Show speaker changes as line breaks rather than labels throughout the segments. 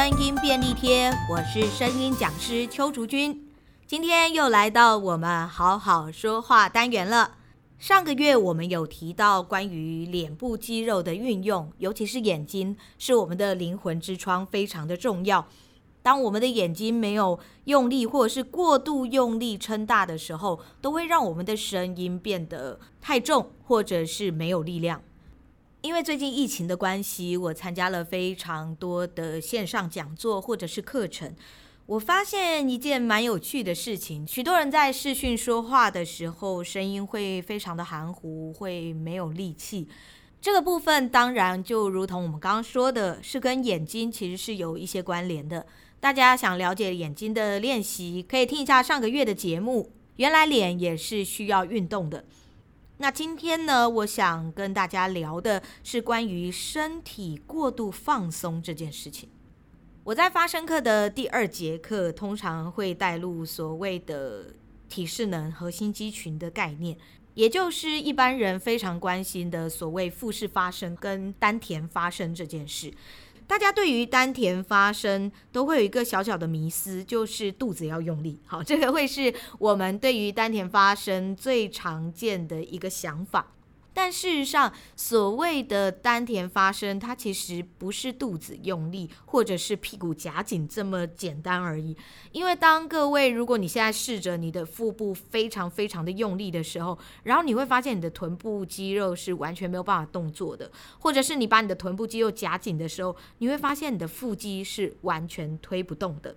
声音便利贴，我是声音讲师邱竹君，今天又来到我们好好说话单元了。上个月我们有提到关于脸部肌肉的运用，尤其是眼睛是我们的灵魂之窗，非常的重要。当我们的眼睛没有用力，或者是过度用力撑大的时候，都会让我们的声音变得太重，或者是没有力量。因为最近疫情的关系，我参加了非常多的线上讲座或者是课程。我发现一件蛮有趣的事情，许多人在视讯说话的时候，声音会非常的含糊，会没有力气。这个部分当然就如同我们刚刚说的，是跟眼睛其实是有一些关联的。大家想了解眼睛的练习，可以听一下上个月的节目。原来脸也是需要运动的。那今天呢，我想跟大家聊的是关于身体过度放松这件事情。我在发声课的第二节课，通常会带入所谓的体适能核心肌群的概念，也就是一般人非常关心的所谓腹式发声跟丹田发声这件事。大家对于丹田发声都会有一个小小的迷思，就是肚子要用力。好，这个会是我们对于丹田发声最常见的一个想法。但事实上，所谓的丹田发声，它其实不是肚子用力，或者是屁股夹紧这么简单而已。因为当各位，如果你现在试着你的腹部非常非常的用力的时候，然后你会发现你的臀部肌肉是完全没有办法动作的，或者是你把你的臀部肌肉夹紧的时候，你会发现你的腹肌是完全推不动的。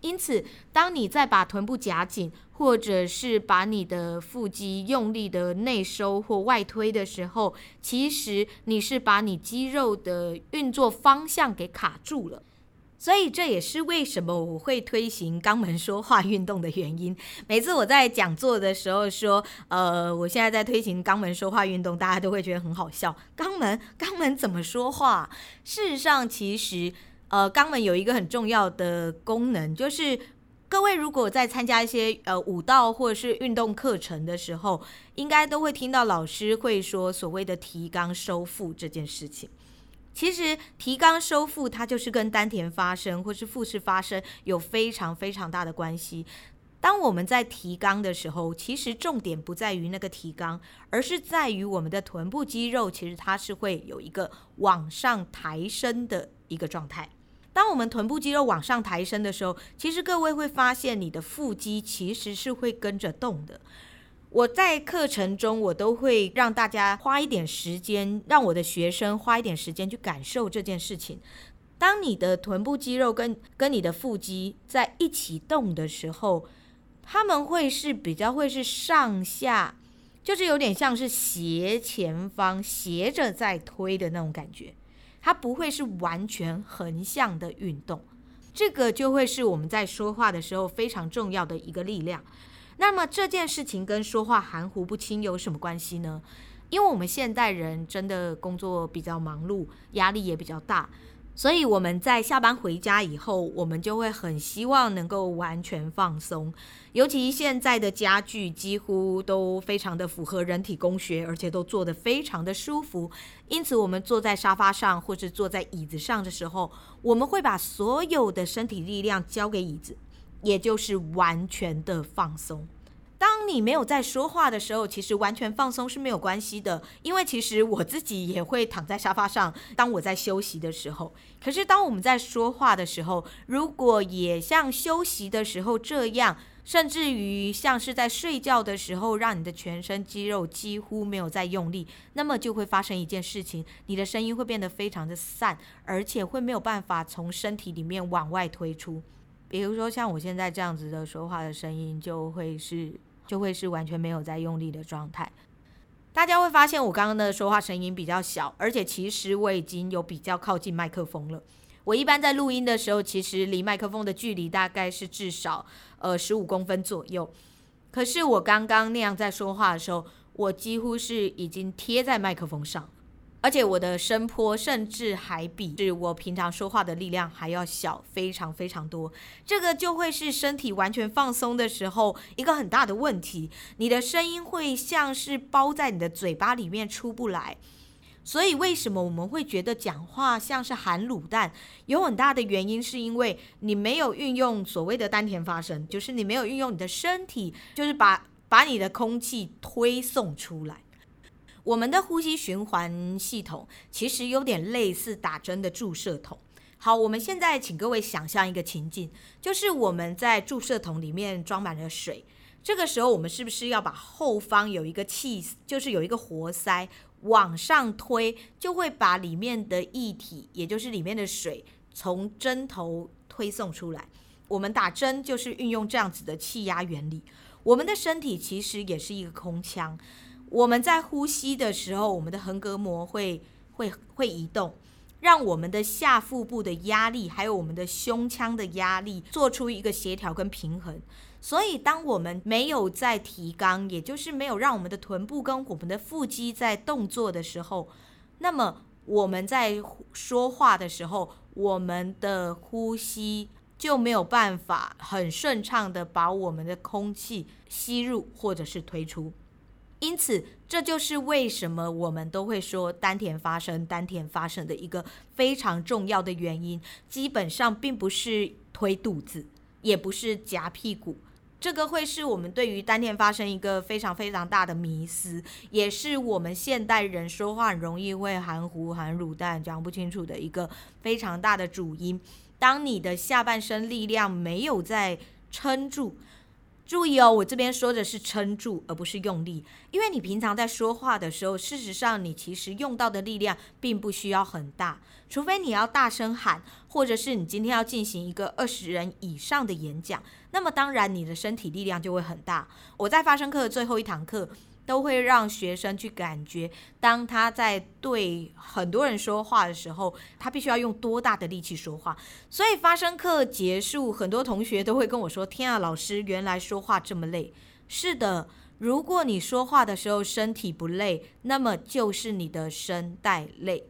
因此，当你在把臀部夹紧，或者是把你的腹肌用力的内收或外推的时候，其实你是把你肌肉的运作方向给卡住了。所以这也是为什么我会推行肛门说话运动的原因。每次我在讲座的时候说，呃，我现在在推行肛门说话运动，大家都会觉得很好笑。肛门，肛门怎么说话？事实上，其实。呃，肛门有一个很重要的功能，就是各位如果在参加一些呃舞蹈或者是运动课程的时候，应该都会听到老师会说所谓的提肛收腹这件事情。其实提肛收腹它就是跟丹田发声或是腹式发声有非常非常大的关系。当我们在提肛的时候，其实重点不在于那个提肛，而是在于我们的臀部肌肉，其实它是会有一个往上抬升的一个状态。当我们臀部肌肉往上抬升的时候，其实各位会发现你的腹肌其实是会跟着动的。我在课程中，我都会让大家花一点时间，让我的学生花一点时间去感受这件事情。当你的臀部肌肉跟跟你的腹肌在一起动的时候，他们会是比较会是上下，就是有点像是斜前方斜着在推的那种感觉。它不会是完全横向的运动，这个就会是我们在说话的时候非常重要的一个力量。那么这件事情跟说话含糊不清有什么关系呢？因为我们现代人真的工作比较忙碌，压力也比较大。所以我们在下班回家以后，我们就会很希望能够完全放松。尤其现在的家具几乎都非常的符合人体工学，而且都做得非常的舒服。因此，我们坐在沙发上或是坐在椅子上的时候，我们会把所有的身体力量交给椅子，也就是完全的放松。当你没有在说话的时候，其实完全放松是没有关系的，因为其实我自己也会躺在沙发上，当我在休息的时候。可是当我们在说话的时候，如果也像休息的时候这样，甚至于像是在睡觉的时候，让你的全身肌肉几乎没有在用力，那么就会发生一件事情，你的声音会变得非常的散，而且会没有办法从身体里面往外推出。比如说像我现在这样子的说话的声音，就会是。就会是完全没有在用力的状态。大家会发现我刚刚的说话声音比较小，而且其实我已经有比较靠近麦克风了。我一般在录音的时候，其实离麦克风的距离大概是至少呃十五公分左右。可是我刚刚那样在说话的时候，我几乎是已经贴在麦克风上。而且我的声波甚至还比是我平常说话的力量还要小，非常非常多。这个就会是身体完全放松的时候一个很大的问题，你的声音会像是包在你的嘴巴里面出不来。所以为什么我们会觉得讲话像是含卤蛋？有很大的原因是因为你没有运用所谓的丹田发声，就是你没有运用你的身体，就是把把你的空气推送出来。我们的呼吸循环系统其实有点类似打针的注射筒。好，我们现在请各位想象一个情境，就是我们在注射筒里面装满了水，这个时候我们是不是要把后方有一个气，就是有一个活塞往上推，就会把里面的液体，也就是里面的水，从针头推送出来。我们打针就是运用这样子的气压原理。我们的身体其实也是一个空腔。我们在呼吸的时候，我们的横膈膜会会会移动，让我们的下腹部的压力，还有我们的胸腔的压力，做出一个协调跟平衡。所以，当我们没有在提肛，也就是没有让我们的臀部跟我们的腹肌在动作的时候，那么我们在说话的时候，我们的呼吸就没有办法很顺畅的把我们的空气吸入或者是推出。因此，这就是为什么我们都会说丹田发声、丹田发声的一个非常重要的原因。基本上并不是推肚子，也不是夹屁股，这个会是我们对于丹田发声一个非常非常大的迷思，也是我们现代人说话容易会含糊、含卤蛋、讲不清楚的一个非常大的主因。当你的下半身力量没有在撑住。注意哦，我这边说的是撑住，而不是用力。因为你平常在说话的时候，事实上你其实用到的力量并不需要很大，除非你要大声喊，或者是你今天要进行一个二十人以上的演讲，那么当然你的身体力量就会很大。我在发声课的最后一堂课，都会让学生去感觉，当他在对很多人说话的时候，他必须要用多大的力气说话。所以发声课结束，很多同学都会跟我说：“天啊，老师，原来说话这么累。”是的，如果你说话的时候身体不累，那么就是你的声带累。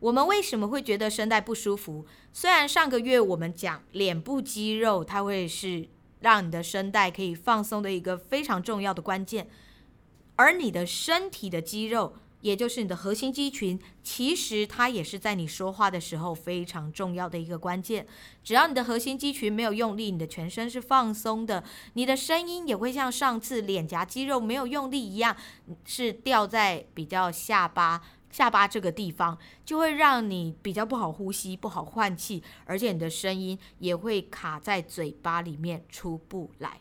我们为什么会觉得声带不舒服？虽然上个月我们讲脸部肌肉，它会是让你的声带可以放松的一个非常重要的关键。而你的身体的肌肉，也就是你的核心肌群，其实它也是在你说话的时候非常重要的一个关键。只要你的核心肌群没有用力，你的全身是放松的，你的声音也会像上次脸颊肌肉没有用力一样，是掉在比较下巴下巴这个地方，就会让你比较不好呼吸、不好换气，而且你的声音也会卡在嘴巴里面出不来。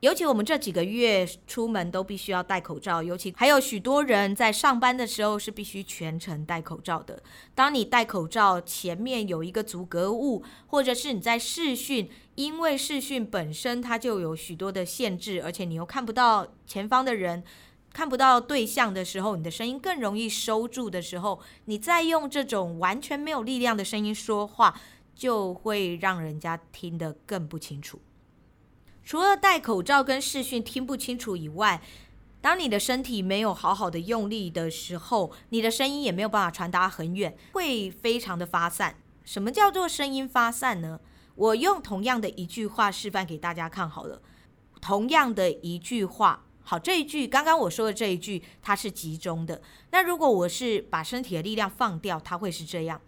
尤其我们这几个月出门都必须要戴口罩，尤其还有许多人在上班的时候是必须全程戴口罩的。当你戴口罩，前面有一个阻隔物，或者是你在视讯，因为视讯本身它就有许多的限制，而且你又看不到前方的人，看不到对象的时候，你的声音更容易收住的时候，你再用这种完全没有力量的声音说话，就会让人家听得更不清楚。除了戴口罩跟视讯听不清楚以外，当你的身体没有好好的用力的时候，你的声音也没有办法传达很远，会非常的发散。什么叫做声音发散呢？我用同样的一句话示范给大家看好了。同样的一句话，好，这一句刚刚我说的这一句，它是集中的。那如果我是把身体的力量放掉，它会是这样。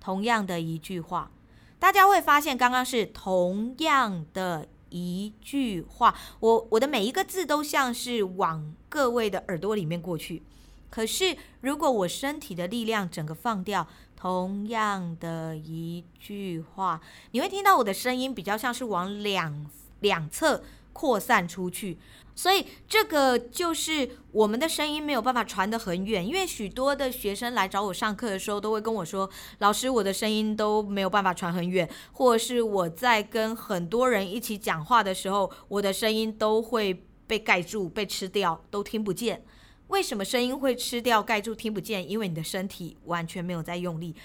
同样的一句话，大家会发现刚刚是同样的。一句话，我我的每一个字都像是往各位的耳朵里面过去。可是，如果我身体的力量整个放掉，同样的一句话，你会听到我的声音比较像是往两两侧扩散出去。所以这个就是我们的声音没有办法传得很远，因为许多的学生来找我上课的时候，都会跟我说：“老师，我的声音都没有办法传很远，或者是我在跟很多人一起讲话的时候，我的声音都会被盖住、被吃掉，都听不见。为什么声音会吃掉、盖住、听不见？因为你的身体完全没有在用力。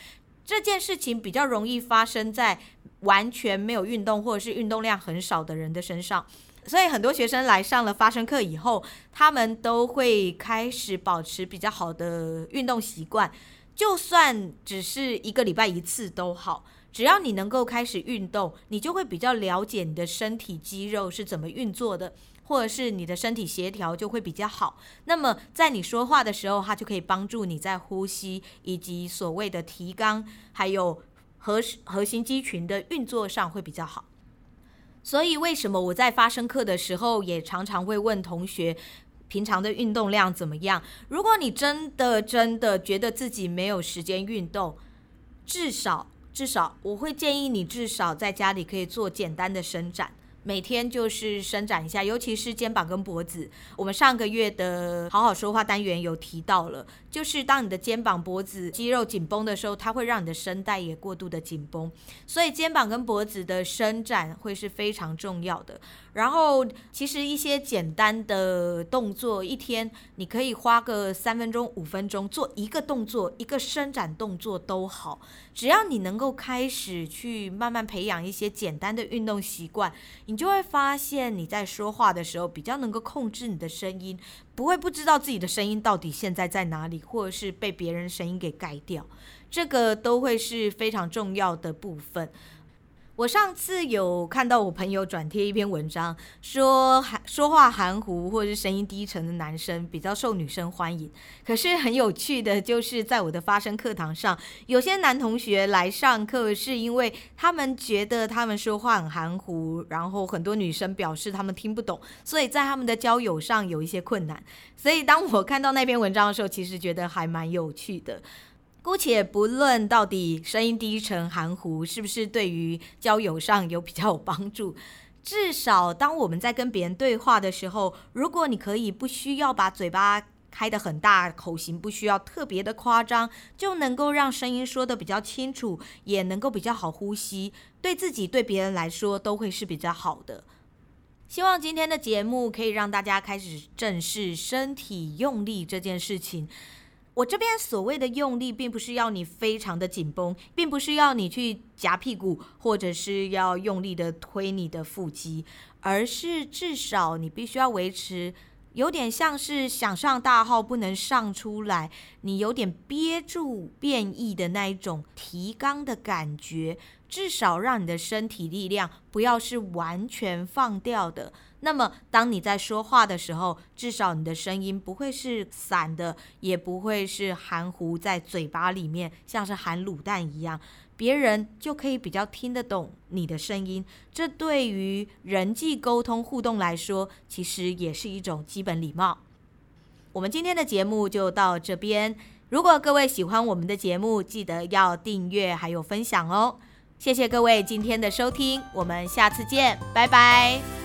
这件事情比较容易发生在完全没有运动或者是运动量很少的人的身上。”所以很多学生来上了发声课以后，他们都会开始保持比较好的运动习惯，就算只是一个礼拜一次都好。只要你能够开始运动，你就会比较了解你的身体肌肉是怎么运作的，或者是你的身体协调就会比较好。那么在你说话的时候，它就可以帮助你在呼吸以及所谓的提肛，还有核核心肌群的运作上会比较好。所以为什么我在发声课的时候也常常会问同学，平常的运动量怎么样？如果你真的真的觉得自己没有时间运动，至少至少我会建议你至少在家里可以做简单的伸展。每天就是伸展一下，尤其是肩膀跟脖子。我们上个月的好好说话单元有提到了，就是当你的肩膀、脖子肌肉紧绷的时候，它会让你的声带也过度的紧绷，所以肩膀跟脖子的伸展会是非常重要的。然后，其实一些简单的动作，一天你可以花个三分钟、五分钟做一个动作，一个伸展动作都好。只要你能够开始去慢慢培养一些简单的运动习惯，你就会发现你在说话的时候比较能够控制你的声音，不会不知道自己的声音到底现在在哪里，或者是被别人声音给盖掉，这个都会是非常重要的部分。我上次有看到我朋友转贴一篇文章，说含说话含糊或者是声音低沉的男生比较受女生欢迎。可是很有趣的就是，在我的发声课堂上，有些男同学来上课是因为他们觉得他们说话很含糊，然后很多女生表示他们听不懂，所以在他们的交友上有一些困难。所以当我看到那篇文章的时候，其实觉得还蛮有趣的。姑且不论到底声音低沉含糊是不是对于交友上有比较有帮助，至少当我们在跟别人对话的时候，如果你可以不需要把嘴巴开得很大，口型不需要特别的夸张，就能够让声音说得比较清楚，也能够比较好呼吸，对自己对别人来说都会是比较好的。希望今天的节目可以让大家开始正视身体用力这件事情。我这边所谓的用力，并不是要你非常的紧绷，并不是要你去夹屁股，或者是要用力的推你的腹肌，而是至少你必须要维持，有点像是想上大号不能上出来，你有点憋住变异的那一种提肛的感觉，至少让你的身体力量不要是完全放掉的。那么，当你在说话的时候，至少你的声音不会是散的，也不会是含糊在嘴巴里面，像是含卤蛋一样，别人就可以比较听得懂你的声音。这对于人际沟通互动来说，其实也是一种基本礼貌。我们今天的节目就到这边。如果各位喜欢我们的节目，记得要订阅还有分享哦。谢谢各位今天的收听，我们下次见，拜拜。